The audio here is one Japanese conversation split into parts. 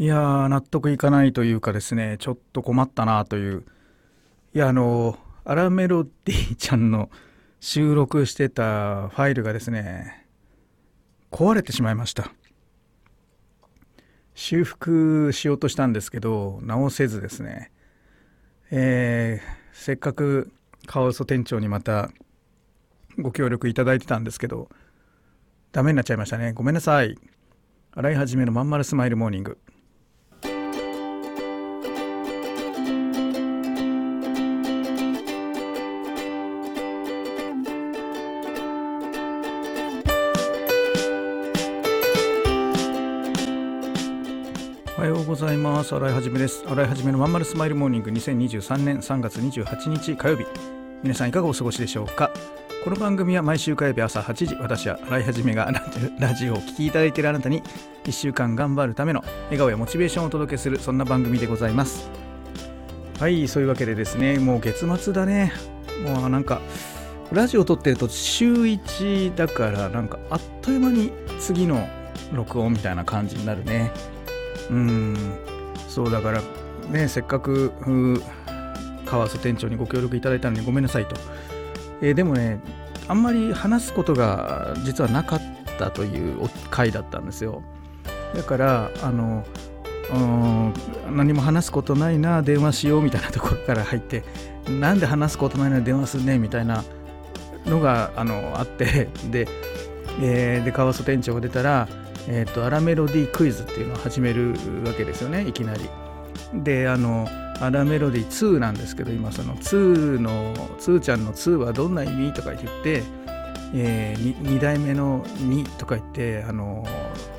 いやー納得いかないというかですねちょっと困ったなという。いやあのアラメロディちゃんの収録してたファイルがですね壊れてしまいました。修復しようとしたんですけど直せずですね。えー、せっかくカワウソ店長にまたご協力いただいてたんですけどダメになっちゃいましたね。ごめんなさい。新井一のまんまるスマイルモーニング。ございます。洗いはじめです。洗いはじめのまんまるスマイルモーニング。2023年3月28日火曜日皆さんいかがお過ごしでしょうか？この番組は毎週火曜日朝8時私は洗いはじめが ラジオを聴きいただいているあなたに1週間頑張るための笑顔やモチベーションをお届けするそんな番組でございます。はいそういうわけでですねもう月末だね。もうなんかラジオを撮ってると週1だからなんかあっという間に次の録音みたいな感じになるね。うん。そうだからねせっかく川瀬店長にご協力いただいたのにごめんなさいと、えー、でもねあんまり話すことが実はなかったという回だったんですよ。だからあの何も話すことないな電話しようみたいなところから入ってなんで話すことないのに電話するねみたいなのがあのあって。で,、えー、で川瀬店長が出たらえーと、アラメロディークイズっていうのを始めるわけですよねいきなり。であのアラメロディ2なんですけど今その2の2ちゃんの2はどんな意味とか言って、えー、2, 2代目の2とか言ってあの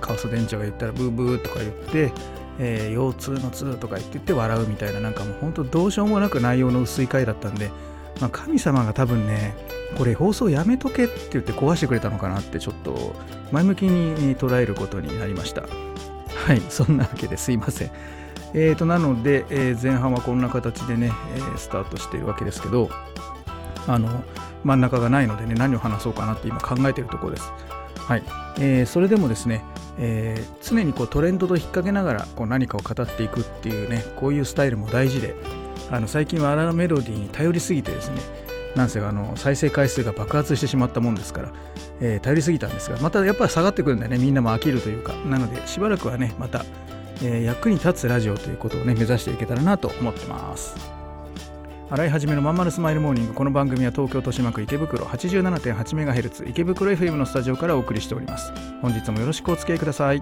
カオス電長が言ったらブーブーとか言って、えー、腰痛の2とか言って言って笑うみたいななんかもう本当どうしようもなく内容の薄い回だったんで、まあ、神様が多分ねこれ放送やめとけって言って壊してくれたのかなってちょっと前向きに捉えることになりました。はいそんなわけですいません。えーとなので、えー、前半はこんな形でね、えー、スタートしているわけですけどあの真ん中がないのでね何を話そうかなって今考えているところです。はい、えー、それでもですね、えー、常にこうトレンドと引っ掛けながらこう何かを語っていくっていうねこういうスタイルも大事であの最近はアラメロディーに頼りすぎてですねなんせあの再生回数が爆発してしまったもんですから、えー、頼りすぎたんですがまたやっぱり下がってくるんだよね。みんなも飽きるというか。なのでしばらくはねまた、えー、役に立つラジオということをね目指していけたらなと思ってます。洗い始めのまんまるスマイルモーニング。この番組は東京豊島区池袋 87.8MHz 池袋 FM のスタジオからお送りしております。本日もよろしくお付き合いください。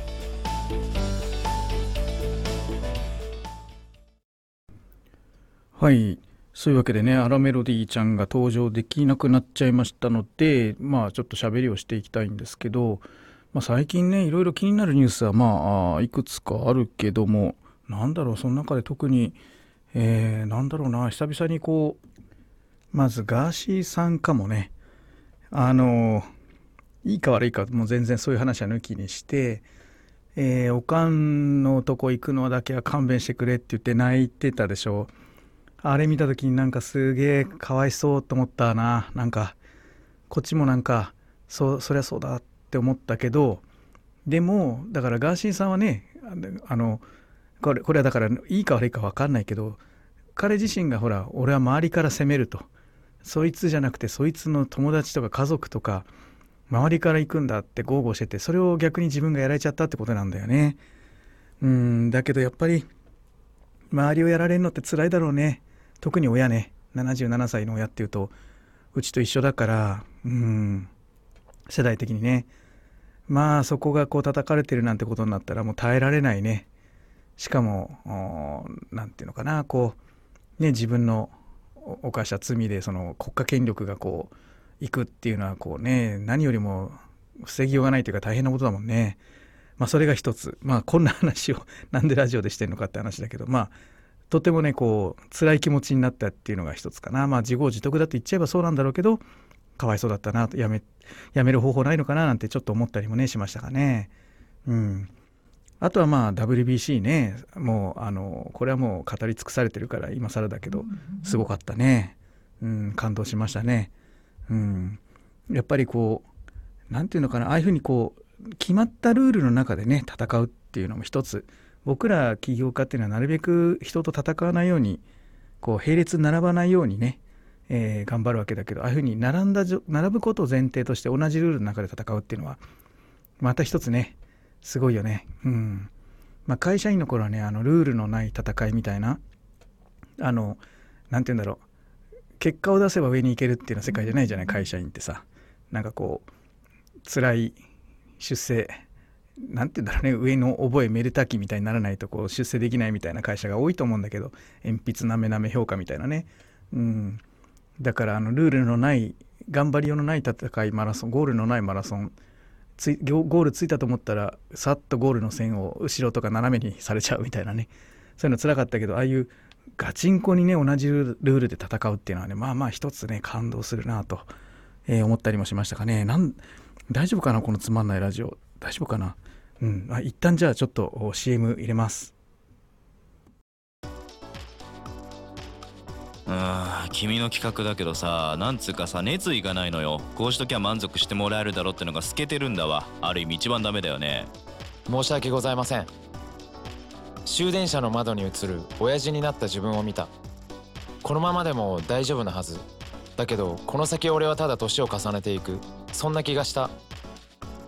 はい。そういうわけでねアラメロディーちゃんが登場できなくなっちゃいましたのでまあちょっと喋りをしていきたいんですけど、まあ、最近ねいろいろ気になるニュースはまあいくつかあるけどもなんだろうその中で特に、えー、なんだろうな久々にこうまずガーシーさんかもねあのいいか悪いかもう全然そういう話は抜きにしてえー、おかんのとこ行くのだけは勘弁してくれって言って泣いてたでしょ。あれ見た時になんかすげえかわいそうと思ったな。なんかこっちもなんかそそりゃそうだって思ったけどでもだからガーシーさんはねあのこれこれはだからいいか悪いか分かんないけど彼自身がほら俺は周りから責めると。そいつじゃなくてそいつの友達とか家族とか周りから行くんだって豪語しててそれを逆に自分がやられちゃったってことなんだよね。うんだけどやっぱり周りをやられるのって辛いだろうね。特に親ね77歳の親っていうとうちと一緒だからうん世代的にね。まあそこがこう叩かれてるなんてことになったらもう耐えられないね。しかも何て言うのかなこうね自分の犯した罪でその国家権力がこう行くっていうのはこうね何よりも防ぎようがないというか大変なことだもんね。まあそれが一つ。まあこんな話をなんでラジオでしてんのかって話だけどまあとてもねこう辛い気持ちになったっていうのが一つかな。まあ自業自得だと言っちゃえばそうなんだろうけどかわいそうだったなとやめやめる方法ないのかななんてちょっと思ったりもねしましたかね。うん。あとはまあ WBC ね。もうあのこれはもう語り尽くされてるから今更だけどすごかったね、うん、感動しましたね、うん、やっぱりこう何て言うのかな。ああいうふうにこう決まったルールの中でね戦うっていうのも一つ僕ら起業家っていうのはなるべく人と戦わないようにこう並列並ばないようにね、えー、頑張るわけだけどああいうふうに並んだ並ぶことを前提として同じルールの中で戦うっていうのはまた一つねすごいよね。うん。まあ、会社員の頃はねあのルールのない戦いみたいなあの何て言うんだろう。結果を出せば上に行けるっていうのは世界じゃないじゃない会社員ってさ。なんかこう辛い出世何て言うんだろうね。上の覚えめでたきみたいにならないとこう出世できないみたいな会社が多いと思うんだけど鉛筆なめなめ評価みたいなね。うん。だからあのルールのない頑張りようのない戦いマラソンゴールのないマラソンついゴールついたと思ったらさっとゴールの線を後ろとか斜めにされちゃうみたいなね。そういうのつらかったけどああいうガチンコにね同じルールで戦うっていうのはねまあまあ一つね感動するなと、えー、思ったりもしましたかね。なん大丈夫かなこのつまんないラジオ。大丈夫かな？うん。あ一旦じゃあちょっと CM 入れます。うん君の企画だけどさなんつうかさ熱意がないのよ。こうしときゃ満足してもらえるだろってのが透けてるんだわ。ある意味一番ダメだよね。申し訳ございません。終電車の窓に映る親父になった自分を見た。このままでも大丈夫なはず。だけどこの先俺はただ年を重ねていく。そんな気がした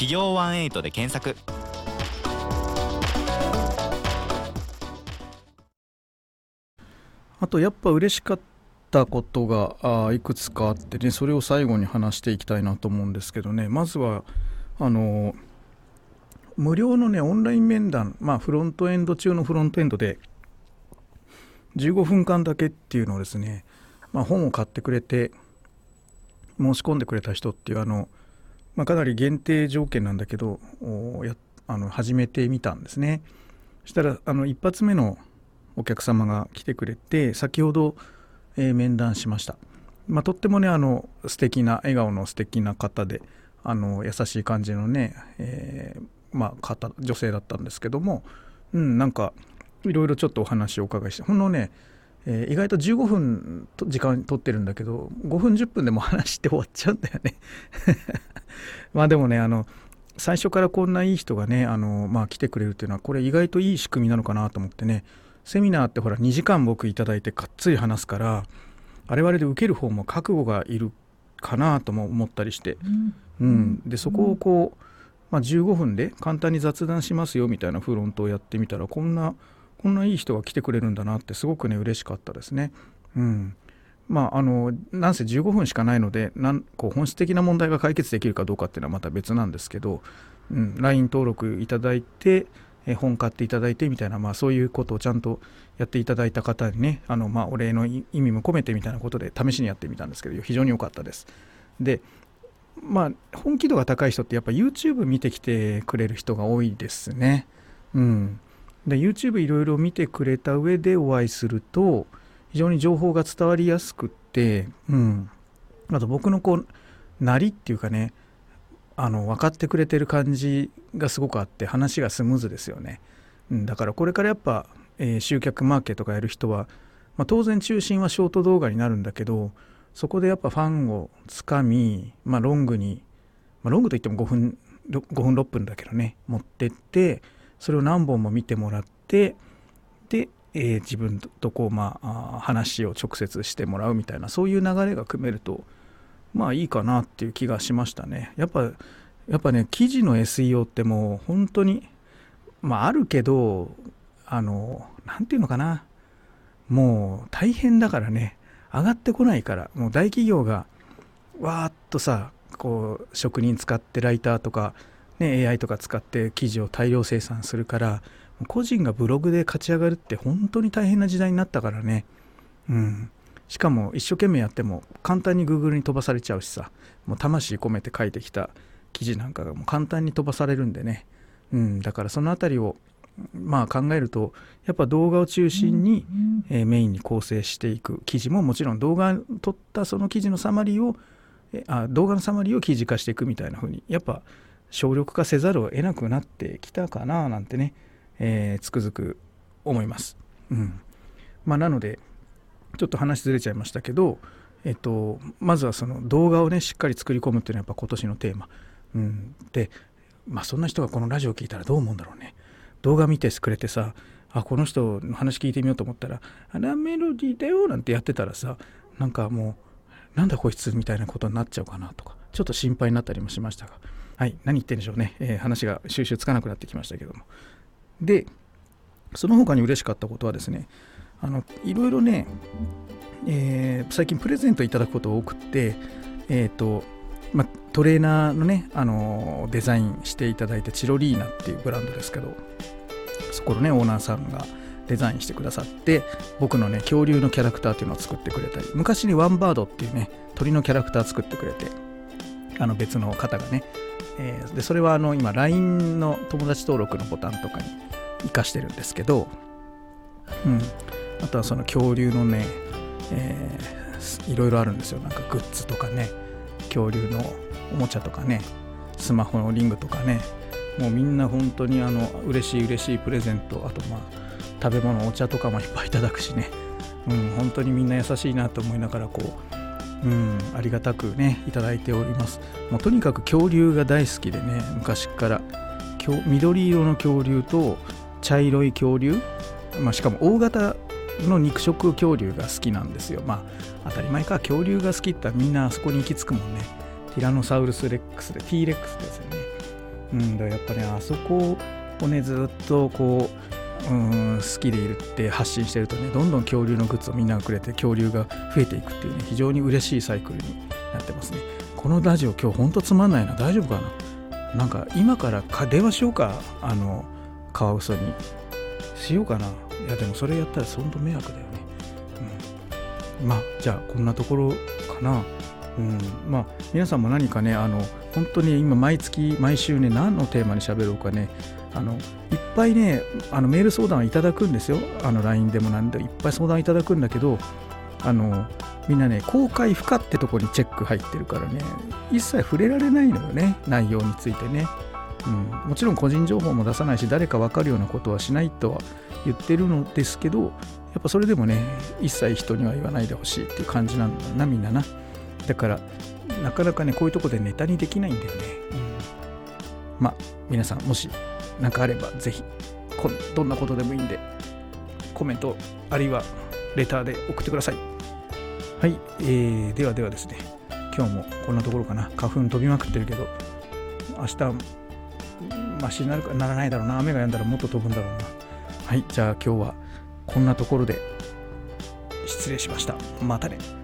企業ワンエイトで検索。あとやっぱ嬉しかったことがあいくつかあってねそれを最後に話していきたいなと思うんですけどね。まずはあの無料のねオンライン面談まあフロントエンド中のフロントエンドで15分間だけっていうのをですね、まあ、本を買ってくれて申し込んでくれた人っていうあの、まあ、かなり限定条件なんだけどやあの始めてみたんですね。そしたらあの一発目のお客様が来てくれて先ほど、えー、面談しました、まあ、とってもねあの素敵な笑顔の素敵な方であの優しい感じのね、えー、まあ、方女性だったんですけども、うん、なんかいろいろちょっとお話をお伺いしてほんのね、えー、意外と15分と時間取ってるんだけど5分10分でも話して終わっちゃうんだよね。まあでもねあの最初からこんないい人がねあの、まあ、来てくれるっていうのはこれ意外といい仕組みなのかなと思ってね。セミナーってほら2時間僕いただいてがっつり話すからあれはあれで受ける方も覚悟がいるかなとも思ったりして、うん、うん、でそこをこう、まあ、15分で簡単に雑談しますよみたいなフロントをやってみたらこんなこんないい人が来てくれるんだなってすごくね嬉しかったですね。うんまあ、あのなんせ15分しかないのでなんこう本質的な問題が解決できるかどうかっていうのはまた別なんですけど、うん、LINE 登録いただいてえ本買っていただいてみたいな、まあ、そういうことをちゃんとやっていただいた方にねあの、まあ、お礼の意味も込めてみたいなことで試しにやってみたんですけど非常に良かったです。でまあ本気度が高い人ってやっぱ YouTube 見てきてくれる人が多いですね。うん、で YouTube いろいろ見てくれた上でお会いすると非常に情報が伝わりやすくって、うん、あと僕のこうなりっていうかねあの分かってくれてる感じがすごくあって話がスムーズですよね。うん、だからこれからやっぱ、えー、集客マーケとかやる人は、まあ、当然中心はショート動画になるんだけどそこでやっぱファンをつかみ、まあ、ロングに、まあ、ロングといっても5分 ,5 分6分だけどね持ってってそれを何本も見てもらってで、えー、自分とこう、まあ、話を直接してもらうみたいなそういう流れが組めるとまあいいかなっていう気がしましたね。やっぱやっぱね記事の SEO ってもう本当にまああるけどあの何て言うのかな。もう大変だからね。上がってこないから。もう大企業がわーっとさこう職人使ってライターとか、ね、AI とか使って記事を大量生産するから個人がブログで勝ち上がるって本当に大変な時代になったからね。うん。しかも一生懸命やっても簡単に Google に飛ばされちゃうしさ。もう魂込めて書いてきた記事なんかがもう簡単に飛ばされるんでね、うん、だからその辺りをまあ考えるとやっぱ動画を中心に、えー、メインに構成していく記事ももちろん動画撮ったその記事のサマリーをあ動画のサマリーを記事化していくみたいな風にやっぱ省力化せざるを得なくなってきたかななんてね、えー、つくづく思います。うん。まあ、なのでちょっと話ずれちゃいましたけど、えっと、まずはその動画をねしっかり作り込むっていうのはやっぱ今年のテーマ、うん、で、まあ、そんな人がこのラジオを聞いたらどう思うんだろうね。動画見てくれてさあこの人の話聞いてみようと思ったら「あラメロディーだよ」なんてやってたらさなんかもうなんだこいつみたいなことになっちゃうかなとかちょっと心配になったりもしましたが。はい何言ってるんでしょうね、えー、話が収集つかなくなってきましたけども。でその他に嬉しかったことはですねあのいろいろね、えー、最近プレゼントいただくこと多くて、えーとま、トレーナーのね、あのデザインしていただいたチロリーナっていうブランドですけどそこのねオーナーさんがデザインしてくださって僕のね恐竜のキャラクターっていうのを作ってくれたり昔にワンバードっていうね鳥のキャラクター作ってくれてあの別の方がね、えー、でそれはあの今 LINE の友達登録のボタンとかに活かしてるんですけど、うん、あとはその恐竜のね、えー、いろいろあるんですよ。なんかグッズとかね恐竜のおもちゃとかねスマホのリングとかねもうみんな本当にあの嬉しい嬉しいプレゼントあとまあ食べ物お茶とかもいっぱいいただくしね、うん、本当にみんな優しいなと思いながらこう、うん、ありがたくねいただいておりますもうとにかく恐竜が大好きでね昔から緑色の恐竜と茶色い恐竜、まあ、しかも大型の肉食恐竜が好きなんですよ。まあ当たり前か恐竜が好きってみんなあそこに行き着くもんね。ティラノサウルスレックスで T レックスですよね。うん、だからやっぱねあそこをねずっとこう、うん、好きでいるって発信してるとねどんどん恐竜のグッズをみんながくれて恐竜が増えていくっていうね非常に嬉しいサイクルになってますね。このラジオ今日ほんとつまんないな大丈夫かな？なんか今からか電話しようかあのカワウソにしようかないやでもそれやったら本当迷惑だよね。うん、まあじゃあこんなところかな。うん、まあ皆さんも何かねあの本当に今毎月毎週ね何のテーマに喋ろうかねあのいっぱいねあのメール相談いただくんですよ。あの LINE でもなんでいっぱい相談いただくんだけどあのみんなね公開不可ってとこにチェック入ってるからね。一切触れられないのよね。内容についてね。うん、もちろん個人情報も出さないし誰か分かるようなことはしないとは言ってるのですけどやっぱそれでもね一切人には言わないでほしいっていう感じなんだなみんなな。だからなかなかねこういうとこでネタにできないんだよね、うん、まあ皆さんもし何かあればぜひどんなことでもいいんでコメントあるいはレターで送ってください。はい、えー、ではではですね今日もこんなところかな。花粉飛びまくってるけど明日マシになるかならないだろうな。雨が止んだらもっと飛ぶんだろうな。はいじゃあ今日はこんなところで失礼しました。またね。